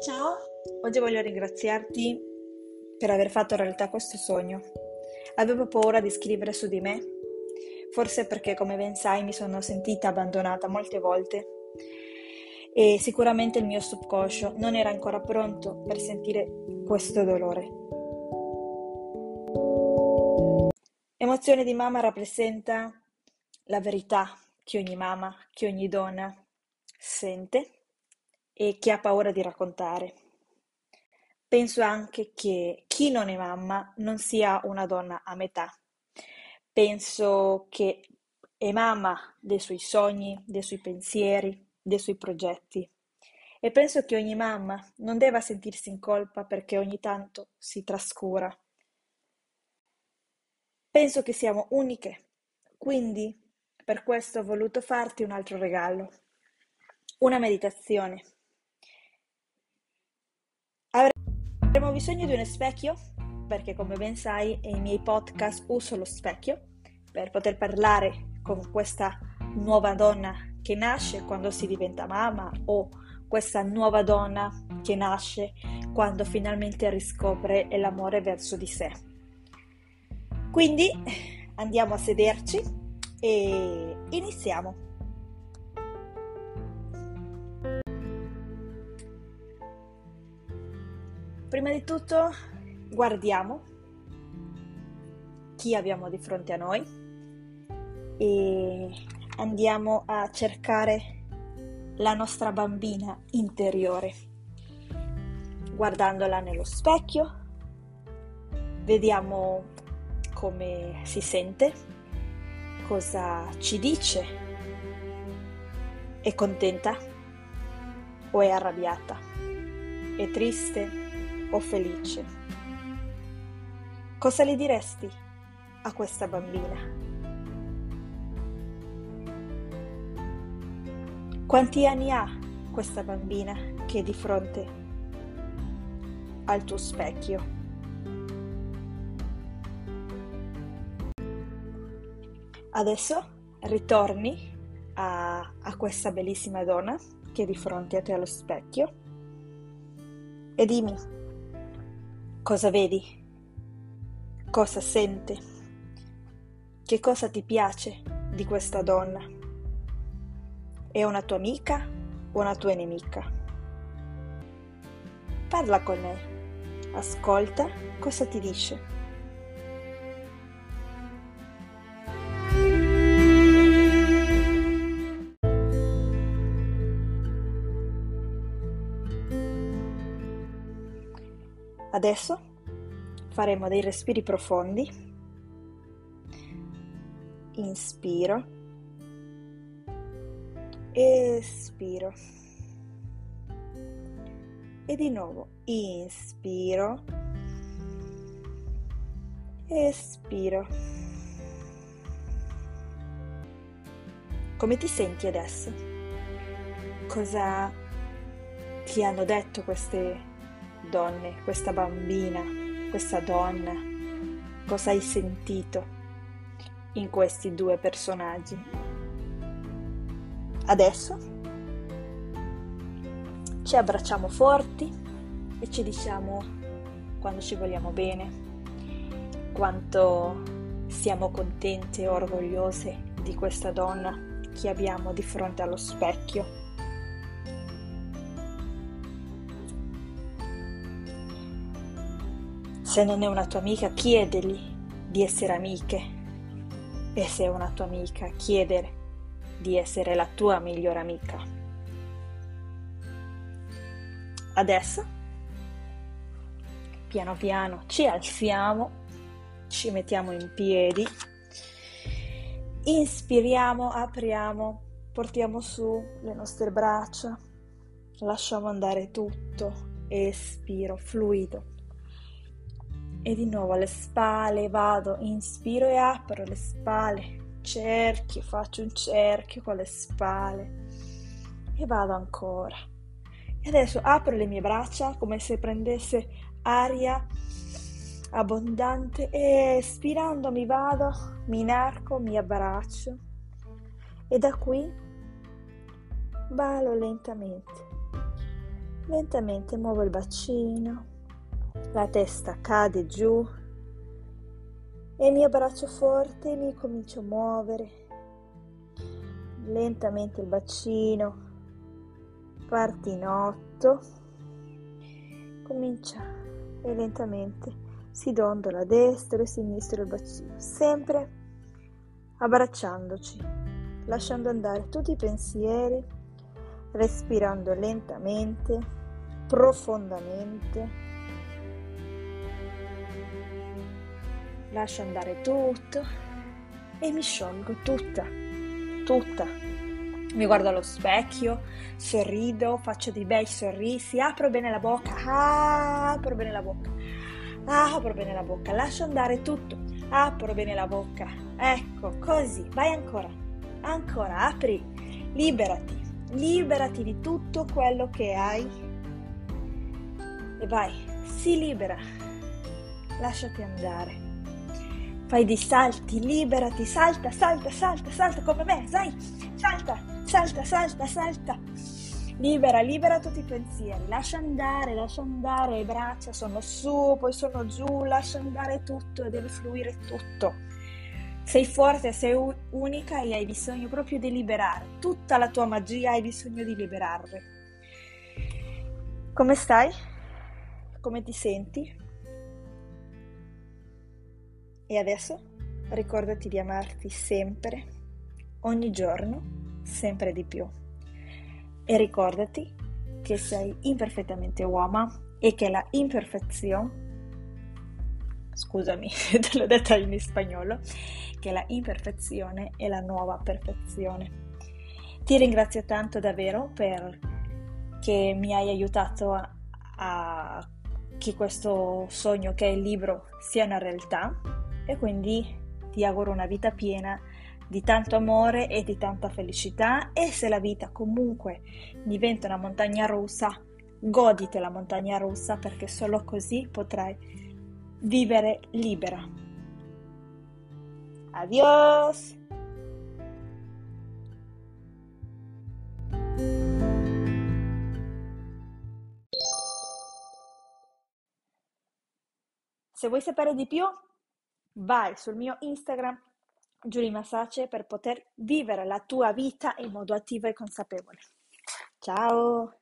Ciao, oggi voglio ringraziarti per aver fatto realtà questo sogno. Avevo paura di scrivere su di me, forse perché come ben sai mi sono sentita abbandonata molte volte e sicuramente il mio subconscio non era ancora pronto per sentire questo dolore. Emozione di mamma rappresenta la verità che ogni mamma, che ogni donna sente e che ha paura di raccontare. Penso anche che chi non è mamma non sia una donna a metà. Penso che è mamma dei suoi sogni, dei suoi pensieri, dei suoi progetti. E penso che ogni mamma non debba sentirsi in colpa perché ogni tanto si trascura. Penso che siamo uniche, quindi per questo ho voluto farti un altro regalo, una meditazione Avremo bisogno di uno specchio, perché come ben sai nei miei podcast uso lo specchio per poter parlare con questa nuova donna che nasce quando si diventa mamma o questa nuova donna che nasce quando finalmente riscopre l'amore verso di sé. Quindi andiamo a sederci e iniziamo. Prima di tutto guardiamo chi abbiamo di fronte a noi e andiamo a cercare la nostra bambina interiore. Guardandola nello specchio, vediamo come si sente, cosa ci dice. È contenta o è arrabbiata? È triste o felice? Cosa le diresti a questa bambina? Quanti anni ha questa bambina che è di fronte al tuo specchio? Adesso ritorni a, a, questa bellissima donna che è di fronte a te allo specchio e dimmi Cosa vedi? Cosa sente? Che cosa ti piace di questa donna? È una tua amica o una tua nemica? Parla con lei, ascolta cosa ti dice. Adesso faremo dei respiri profondi. Inspiro. Espiro. E di nuovo inspiro. Espiro. Come ti senti adesso? Cosa ti hanno detto queste donne, questa bambina, questa donna, cosa hai sentito in questi due personaggi. Adesso ci abbracciamo forti e ci diciamo quando ci vogliamo bene, quanto siamo contente e orgogliose di questa donna che abbiamo di fronte allo specchio Se non è una tua amica, chiedegli di essere amiche. E se è una tua amica, chiedere di essere la tua migliore amica. Adesso, piano piano, ci alziamo, ci mettiamo in piedi, inspiriamo, apriamo, portiamo su le nostre braccia, lasciamo andare tutto, espiro, fluido e di nuovo alle spalle vado, inspiro e apro le spalle, cerchio, faccio un cerchio con le spalle e vado ancora. E adesso apro le mie braccia come se prendesse aria abbondante e espirando mi vado, mi inarco, mi abbraccio e da qui valo lentamente Lentamente muovo il bacino, la testa cade giù e il mio braccio forte mi comincio a muovere. Lentamente il bacino parte in otto, comincia e lentamente si dondola a destra e a sinistra il bacino, sempre abbracciandoci, lasciando andare tutti i pensieri, respirando lentamente, profondamente. Lascio andare tutto e mi sciolgo tutta, tutta. Mi guardo allo specchio, sorrido, faccio dei bei sorrisi, apro bene la bocca, apro bene la bocca, apro bene la bocca, lascio andare tutto, apro bene la bocca. Ecco, così, vai ancora, ancora, apri, liberati, liberati di tutto quello che hai e vai, si libera, lasciati andare. Fai dei salti, liberati, salta, salta, salta, salta come me, sai, salta, salta, salta, salta. Libera, libera tutti i pensieri, lascia andare, lascia andare, le braccia sono su, poi sono giù, lascia andare tutto e deve fluire tutto. Sei forte, sei unica e hai bisogno proprio di liberare. Tutta la tua magia hai bisogno di liberarla. Come stai? Come ti senti? E adesso ricordati di amarti sempre, ogni giorno, sempre di più. E ricordati che sei imperfettamente uomo e che la imperfezione, scusami, te l'ho detta in spagnolo, che la imperfezione è la nuova perfezione. Ti ringrazio tanto davvero per che mi hai aiutato a, a che questo sogno che è il libro sia una realtà e quindi ti auguro una vita piena di tanto amore e di tanta felicità e se la vita comunque diventa una montagna russa, godite la montagna russa perché solo così potrai vivere libera. Adios! Se vuoi sapere di più, vai sul mio Instagram Giulia Massace per poter vivere la tua vita in modo attivo e consapevole. Ciao!